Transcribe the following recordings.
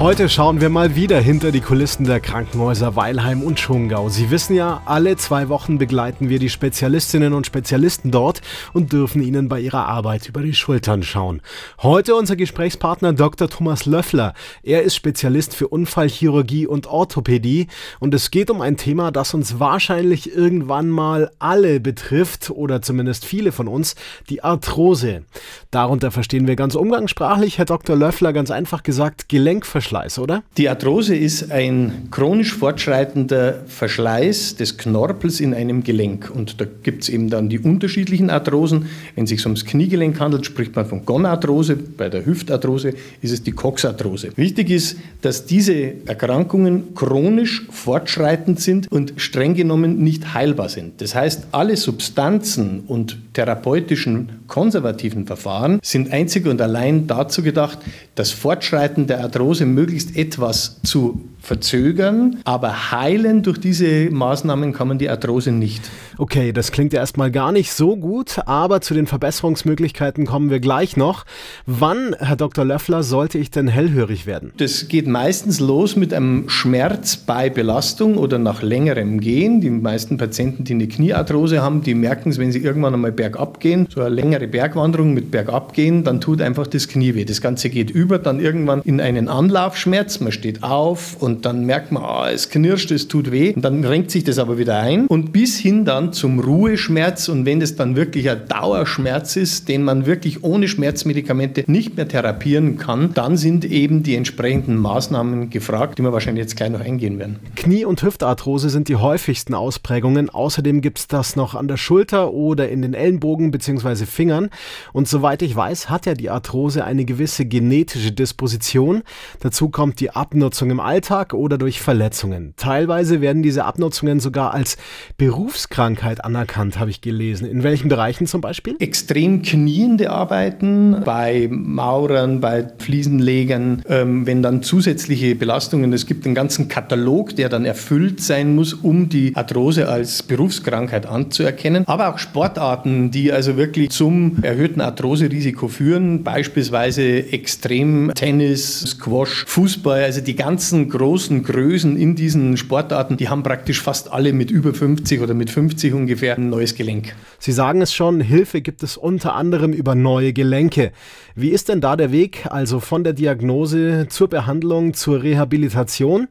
Heute schauen wir mal wieder hinter die Kulissen der Krankenhäuser Weilheim und Schongau. Sie wissen ja, alle zwei Wochen begleiten wir die Spezialistinnen und Spezialisten dort und dürfen ihnen bei ihrer Arbeit über die Schultern schauen. Heute unser Gesprächspartner Dr. Thomas Löffler. Er ist Spezialist für Unfallchirurgie und Orthopädie und es geht um ein Thema, das uns wahrscheinlich irgendwann mal alle betrifft oder zumindest viele von uns, die Arthrose. Darunter verstehen wir ganz umgangssprachlich, Herr Dr. Löffler, ganz einfach gesagt, Gelenkverschleiß Verschleiß, oder? Die Arthrose ist ein chronisch fortschreitender Verschleiß des Knorpels in einem Gelenk. Und da gibt es eben dann die unterschiedlichen Arthrosen. Wenn es sich ums Kniegelenk handelt, spricht man von Gonarthrose. Bei der Hüftarthrose ist es die Coxarthrose. Wichtig ist, dass diese Erkrankungen chronisch fortschreitend sind und streng genommen nicht heilbar sind. Das heißt, alle Substanzen und therapeutischen konservativen Verfahren sind einzig und allein dazu gedacht, das Fortschreiten der Arthrose möglichst etwas zu verzögern, aber heilen durch diese Maßnahmen kann man die Arthrose nicht. Okay, das klingt ja erstmal gar nicht so gut, aber zu den Verbesserungsmöglichkeiten kommen wir gleich noch. Wann, Herr Dr. Löffler, sollte ich denn hellhörig werden? Das geht meistens los mit einem Schmerz bei Belastung oder nach längerem Gehen. Die meisten Patienten, die eine Kniearthrose haben, die merken es, wenn sie irgendwann einmal bergab gehen, so eine längere Bergwanderung mit bergab gehen, dann tut einfach das Knie weh. Das Ganze geht über dann irgendwann in einen Anlaufschmerz. Man steht auf und dann merkt man, oh, es knirscht, es tut weh. Und dann renkt sich das aber wieder ein und bis hin dann zum Ruheschmerz und wenn es dann wirklich ein Dauerschmerz ist, den man wirklich ohne Schmerzmedikamente nicht mehr therapieren kann, dann sind eben die entsprechenden Maßnahmen gefragt, die wir wahrscheinlich jetzt gleich noch eingehen werden. Knie- und Hüftarthrose sind die häufigsten Ausprägungen. Außerdem gibt es das noch an der Schulter oder in den Ellenbogen bzw. Fingern. Und soweit ich weiß, hat ja die Arthrose eine gewisse genetische Disposition. Dazu kommt die Abnutzung im Alltag oder durch Verletzungen. Teilweise werden diese Abnutzungen sogar als Berufskrankheit Krankheit anerkannt, habe ich gelesen. In welchen Bereichen zum Beispiel? Extrem kniende Arbeiten bei Maurern, bei Fliesenlegern, ähm, wenn dann zusätzliche Belastungen, es gibt einen ganzen Katalog, der dann erfüllt sein muss, um die Arthrose als Berufskrankheit anzuerkennen. Aber auch Sportarten, die also wirklich zum erhöhten Arthroserisiko führen, beispielsweise Extrem Tennis, Squash, Fußball, also die ganzen großen Größen in diesen Sportarten, die haben praktisch fast alle mit über 50 oder mit 50 sich ungefähr ein neues Gelenk. Sie sagen es schon, Hilfe gibt es unter anderem über neue Gelenke. Wie ist denn da der Weg, also von der Diagnose zur Behandlung zur Rehabilitation?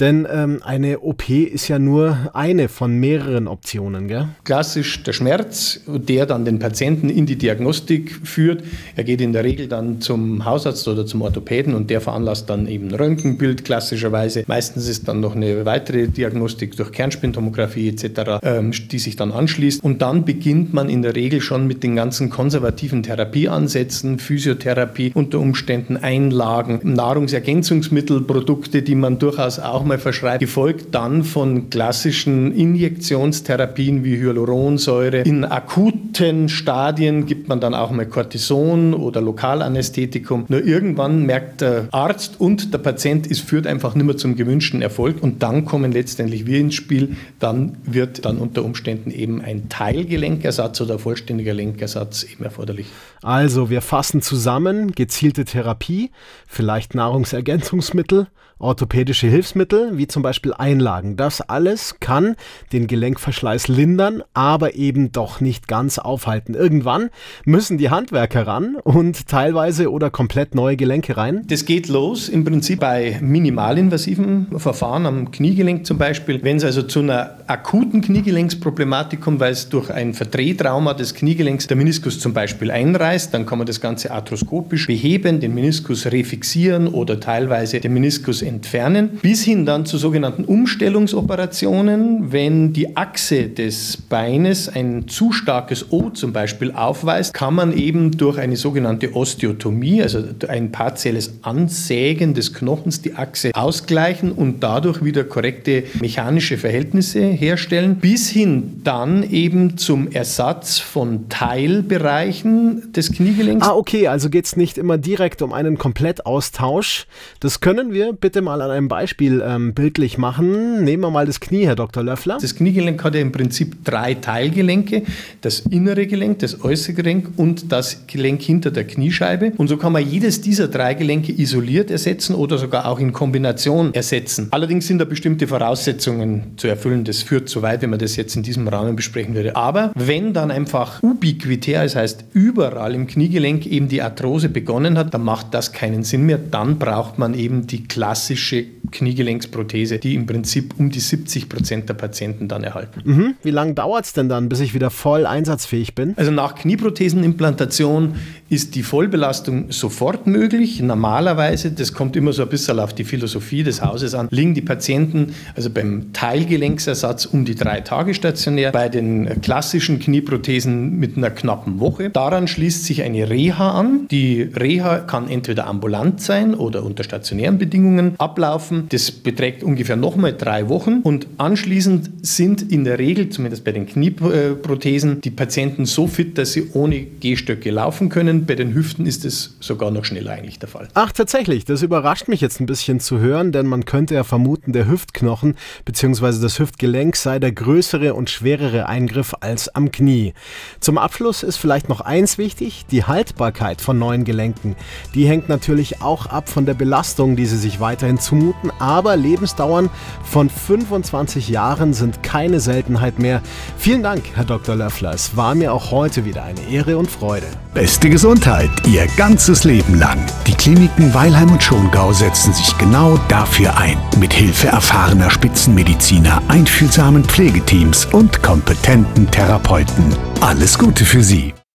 Denn ähm, eine OP ist ja nur eine von mehreren Optionen. Gell? Klassisch der Schmerz, der dann den Patienten in die Diagnostik führt. Er geht in der Regel dann zum Hausarzt oder zum Orthopäden und der veranlasst dann eben ein Röntgenbild klassischerweise. Meistens ist dann noch eine weitere Diagnostik durch Kernspintomographie etc., ähm, die sich dann anschließt. Und dann beginnt man in der Regel schon mit den ganzen konservativen Therapieansätzen, Physiotherapie, unter Umständen Einlagen, Nahrungsergänzungsmittel, Produkte, die man durchaus auch mal verschreibt, gefolgt dann von klassischen Injektionstherapien wie Hyaluronsäure. In akuten Stadien gibt man dann auch mal Cortison oder Lokalanästhetikum. Nur irgendwann merkt der Arzt und der Patient, es führt einfach nicht mehr zum gewünschten Erfolg und dann kommen letztendlich wir ins Spiel. Dann wird dann unter Umständen eben ein Teilgelenkersatz oder vollständiger Lenkersatz eben erforderlich. Also wir fassen zusammen, gezielte Therapie, vielleicht Nahrungsergänzungsmittel, orthopädische Hilfsmittel, wie zum Beispiel Einlagen. Das alles kann den Gelenkverschleiß lindern, aber eben doch nicht ganz aufhalten. Irgendwann müssen die Handwerker ran und teilweise oder komplett neue Gelenke rein. Das geht los im Prinzip bei minimalinvasiven Verfahren am Kniegelenk zum Beispiel. Wenn es also zu einer akuten Kniegelenksproblematik kommt, weil es durch ein Verdrehtrauma des Kniegelenks der Meniskus zum Beispiel einreißt, dann kann man das Ganze arthroskopisch beheben, den Meniskus refixieren oder teilweise den Meniskus entfernen, bis hin dann zu sogenannten Umstellungsoperationen, wenn die Achse des Beines ein zu starkes O zum Beispiel aufweist, kann man eben durch eine sogenannte Osteotomie, also ein partielles Ansägen des Knochens, die Achse ausgleichen und dadurch wieder korrekte mechanische Verhältnisse herstellen, bis hin dann eben zum Ersatz von Teilbereichen des Kniegelenks. Ah, okay, also geht es nicht immer direkt um einen Komplettaustausch. Das können wir bitte bitte mal an einem Beispiel ähm, bildlich machen. Nehmen wir mal das Knie, Herr Dr. Löffler. Das Kniegelenk hat ja im Prinzip drei Teilgelenke. Das innere Gelenk, das äußere Gelenk und das Gelenk hinter der Kniescheibe. Und so kann man jedes dieser drei Gelenke isoliert ersetzen oder sogar auch in Kombination ersetzen. Allerdings sind da bestimmte Voraussetzungen zu erfüllen. Das führt zu weit, wenn man das jetzt in diesem Rahmen besprechen würde. Aber wenn dann einfach ubiquitär, das heißt überall im Kniegelenk eben die Arthrose begonnen hat, dann macht das keinen Sinn mehr. Dann braucht man eben die klassische Kniegelenksprothese, die im Prinzip um die 70 Prozent der Patienten dann erhalten. Mhm. Wie lange dauert es denn dann, bis ich wieder voll einsatzfähig bin? Also nach Knieprothesenimplantation ist die Vollbelastung sofort möglich. Normalerweise, das kommt immer so ein bisschen auf die Philosophie des Hauses an, liegen die Patienten also beim Teilgelenksersatz um die drei Tage stationär, bei den klassischen Knieprothesen mit einer knappen Woche. Daran schließt sich eine Reha an. Die Reha kann entweder ambulant sein oder unter stationären Bedingungen ablaufen. Das beträgt ungefähr nochmal drei Wochen und anschließend sind in der Regel, zumindest bei den Knieprothesen, die Patienten so fit, dass sie ohne Gehstöcke laufen können. Bei den Hüften ist es sogar noch schneller eigentlich der Fall. Ach, tatsächlich. Das überrascht mich jetzt ein bisschen zu hören, denn man könnte ja vermuten, der Hüftknochen bzw. das Hüftgelenk sei der größere und schwerere Eingriff als am Knie. Zum Abschluss ist vielleicht noch eins wichtig, die Haltbarkeit von neuen Gelenken. Die hängt natürlich auch ab von der Belastung, die sie sich weiterhin zumuten, aber Lebensdauern von 25 Jahren sind keine Seltenheit mehr. Vielen Dank, Herr Dr. Löffler. Es war mir auch heute wieder eine Ehre und Freude. Beste Gesundheit Ihr ganzes Leben lang. Die Kliniken Weilheim und Schongau setzen sich genau dafür ein. Mit Hilfe erfahrener Spitzenmediziner, einfühlsamen Pflegeteams und kompetenten Therapeuten. Alles Gute für Sie.